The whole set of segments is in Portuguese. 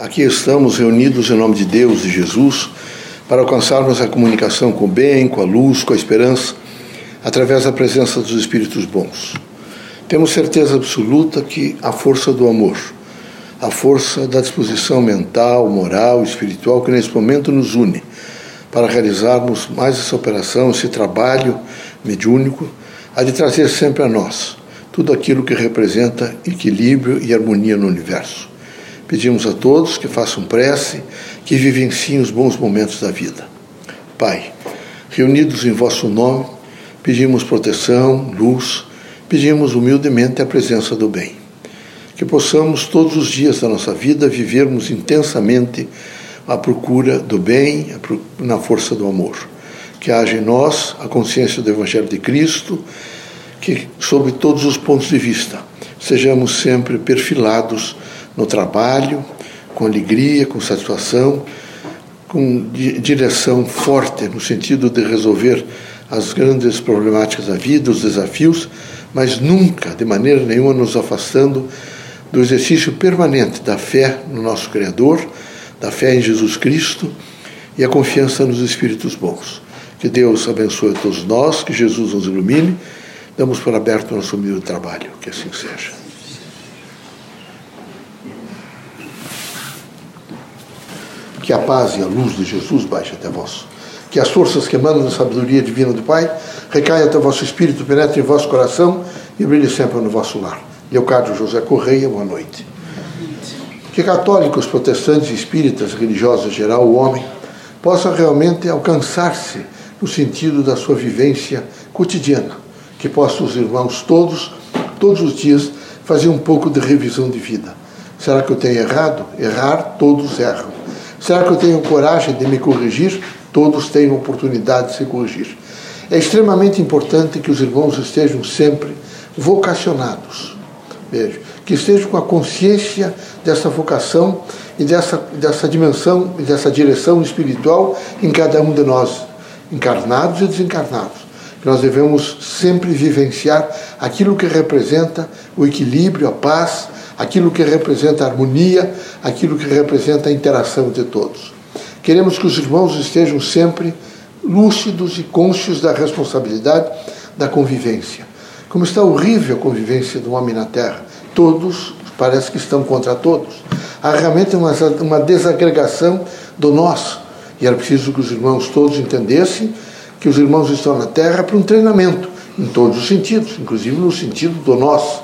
Aqui estamos reunidos em nome de Deus e Jesus para alcançarmos a comunicação com o bem, com a luz, com a esperança, através da presença dos Espíritos bons. Temos certeza absoluta que a força do amor, a força da disposição mental, moral, espiritual que nesse momento nos une para realizarmos mais essa operação, esse trabalho mediúnico, há de trazer sempre a nós tudo aquilo que representa equilíbrio e harmonia no universo. Pedimos a todos que façam prece, que vivenciem os bons momentos da vida. Pai, reunidos em vosso nome, pedimos proteção, luz, pedimos humildemente a presença do bem. Que possamos todos os dias da nossa vida vivermos intensamente a procura do bem, na força do amor. Que haja em nós a consciência do Evangelho de Cristo, que, sob todos os pontos de vista, sejamos sempre perfilados no trabalho, com alegria, com satisfação, com direção forte no sentido de resolver as grandes problemáticas da vida, os desafios, mas nunca, de maneira nenhuma, nos afastando do exercício permanente da fé no nosso Criador, da fé em Jesus Cristo e a confiança nos Espíritos bons. Que Deus abençoe a todos nós, que Jesus nos ilumine. Damos por aberto o nosso humilde trabalho. Que assim seja. Que a paz e a luz de Jesus baixe até vós. Que as forças que emanam da sabedoria divina do Pai recaiam até vosso espírito, penetrem em vosso coração e brilhe sempre no vosso lar. Leocádio José Correia, boa noite. Que católicos, protestantes, espíritas, religiosos em geral, o homem, possa realmente alcançar-se no sentido da sua vivência cotidiana. Que possam os irmãos todos, todos os dias, fazer um pouco de revisão de vida. Será que eu tenho errado? Errar, todos erram. Será que eu tenho coragem de me corrigir? Todos têm oportunidade de se corrigir. É extremamente importante que os irmãos estejam sempre vocacionados Vejo. Que estejam com a consciência dessa vocação e dessa, dessa dimensão e dessa direção espiritual em cada um de nós, encarnados e desencarnados. Nós devemos sempre vivenciar aquilo que representa o equilíbrio, a paz, aquilo que representa a harmonia, aquilo que representa a interação de todos. Queremos que os irmãos estejam sempre lúcidos e conscientes da responsabilidade da convivência como está horrível a convivência do homem na Terra. Todos parece que estão contra todos. Há realmente uma, uma desagregação do nós. E era preciso que os irmãos todos entendessem que os irmãos estão na Terra para um treinamento, em todos os sentidos, inclusive no sentido do nós.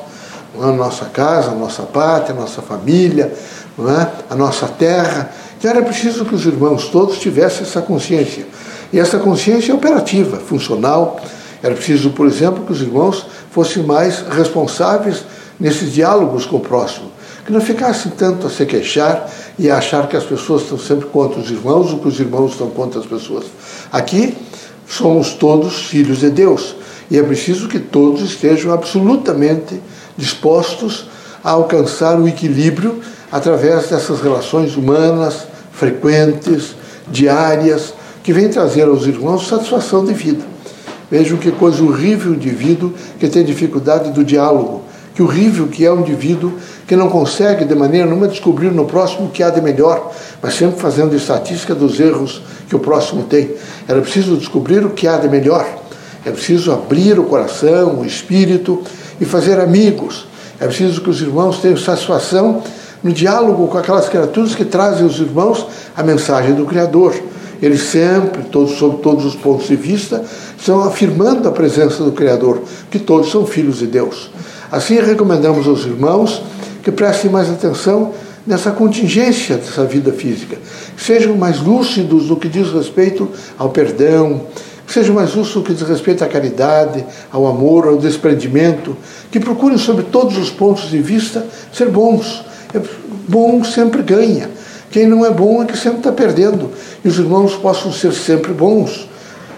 A nossa casa, a nossa pátria, a nossa família, é? a nossa terra. Então era preciso que os irmãos todos tivessem essa consciência. E essa consciência é operativa, funcional. Era preciso, por exemplo, que os irmãos fossem mais responsáveis nesses diálogos com o próximo, que não ficassem tanto a se queixar e a achar que as pessoas estão sempre contra os irmãos ou que os irmãos estão contra as pessoas. Aqui somos todos filhos de Deus e é preciso que todos estejam absolutamente dispostos a alcançar o equilíbrio através dessas relações humanas, frequentes, diárias, que vêm trazer aos irmãos satisfação de vida. Vejam que coisa horrível o indivíduo que tem dificuldade do diálogo. Que horrível que é o indivíduo que não consegue de maneira nenhuma descobrir no próximo o que há de melhor, mas sempre fazendo estatística dos erros que o próximo tem. Era preciso descobrir o que há de melhor. É preciso abrir o coração, o espírito e fazer amigos. É preciso que os irmãos tenham satisfação no diálogo com aquelas criaturas que trazem aos irmãos a mensagem do Criador. Eles sempre, todos, sob todos os pontos de vista, estão afirmando a presença do Criador, que todos são filhos de Deus. Assim, recomendamos aos irmãos que prestem mais atenção nessa contingência dessa vida física, sejam mais lúcidos no que diz respeito ao perdão, sejam mais lúcidos no que diz respeito à caridade, ao amor, ao desprendimento, que procurem, sob todos os pontos de vista, ser bons. É bom sempre ganha. Quem não é bom é que sempre está perdendo. E os irmãos possam ser sempre bons.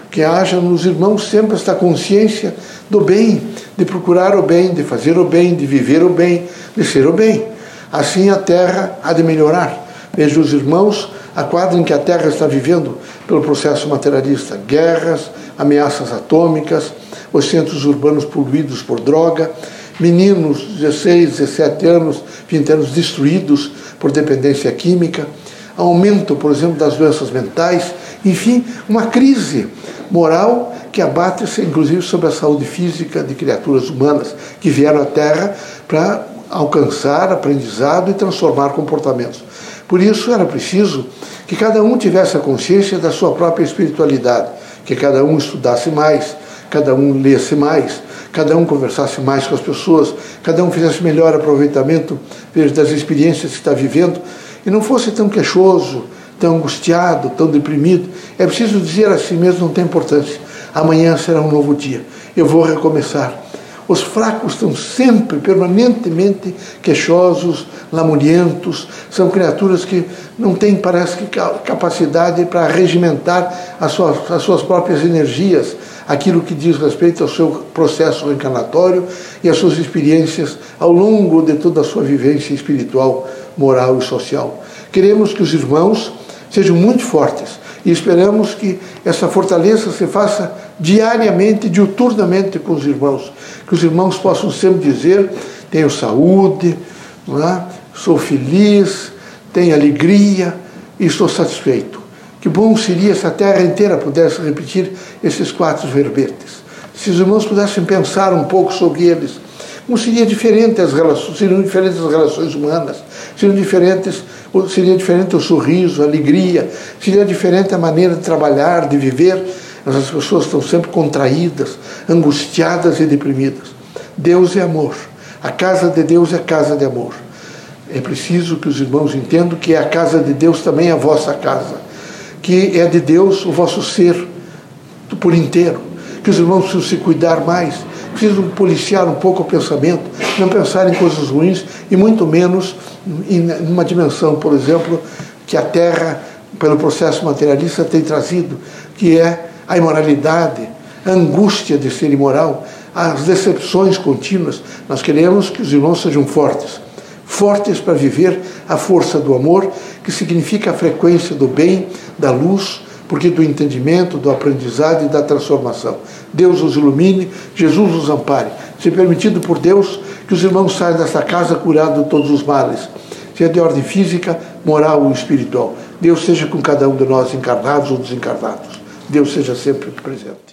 Que haja nos irmãos sempre esta consciência do bem, de procurar o bem, de fazer o bem, de viver o bem, de ser o bem. Assim a terra há de melhorar. Veja os irmãos a quadra em que a Terra está vivendo pelo processo materialista: guerras, ameaças atômicas, os centros urbanos poluídos por droga, meninos de 16, 17 anos, 20 anos destruídos por dependência química, aumento, por exemplo, das doenças mentais, enfim, uma crise moral que abate-se, inclusive, sobre a saúde física de criaturas humanas que vieram à Terra para alcançar aprendizado e transformar comportamentos. Por isso era preciso que cada um tivesse a consciência da sua própria espiritualidade, que cada um estudasse mais, cada um lesse mais, cada um conversasse mais com as pessoas, cada um fizesse melhor aproveitamento das experiências que está vivendo e não fosse tão queixoso, tão angustiado, tão deprimido. É preciso dizer a si mesmo, não tem importância. Amanhã será um novo dia. Eu vou recomeçar. Os fracos estão sempre, permanentemente queixosos, lamurientos, são criaturas que não têm, parece que, capacidade para regimentar as suas, as suas próprias energias, aquilo que diz respeito ao seu processo reencarnatório e às suas experiências ao longo de toda a sua vivência espiritual, moral e social. Queremos que os irmãos sejam muito fortes e esperamos que essa fortaleza se faça diariamente, diuturnamente com os irmãos. Que os irmãos possam sempre dizer: tenho saúde, é? sou feliz, tenho alegria e estou satisfeito. Que bom seria se a terra inteira pudesse repetir esses quatro verbetes. Se os irmãos pudessem pensar um pouco sobre eles, como seria diferente as relações, seriam diferentes as relações humanas, seriam diferentes, seria diferente o sorriso, a alegria, seria diferente a maneira de trabalhar, de viver. As pessoas estão sempre contraídas, angustiadas e deprimidas. Deus é amor. A casa de Deus é casa de amor. É preciso que os irmãos entendam que a casa de Deus também é a vossa casa que é de Deus o vosso ser por inteiro. Que os irmãos precisam se cuidar mais, precisam policiar um pouco o pensamento, não pensar em coisas ruins e muito menos em uma dimensão, por exemplo, que a Terra, pelo processo materialista, tem trazido, que é a imoralidade, a angústia de ser imoral, as decepções contínuas. Nós queremos que os irmãos sejam fortes fortes para viver a força do amor, que significa a frequência do bem, da luz, porque do entendimento, do aprendizado e da transformação. Deus os ilumine, Jesus os ampare. Se permitido por Deus que os irmãos saiam desta casa curados de todos os males, seja de ordem física, moral ou espiritual. Deus seja com cada um de nós, encarnados ou desencarnados. Deus seja sempre presente.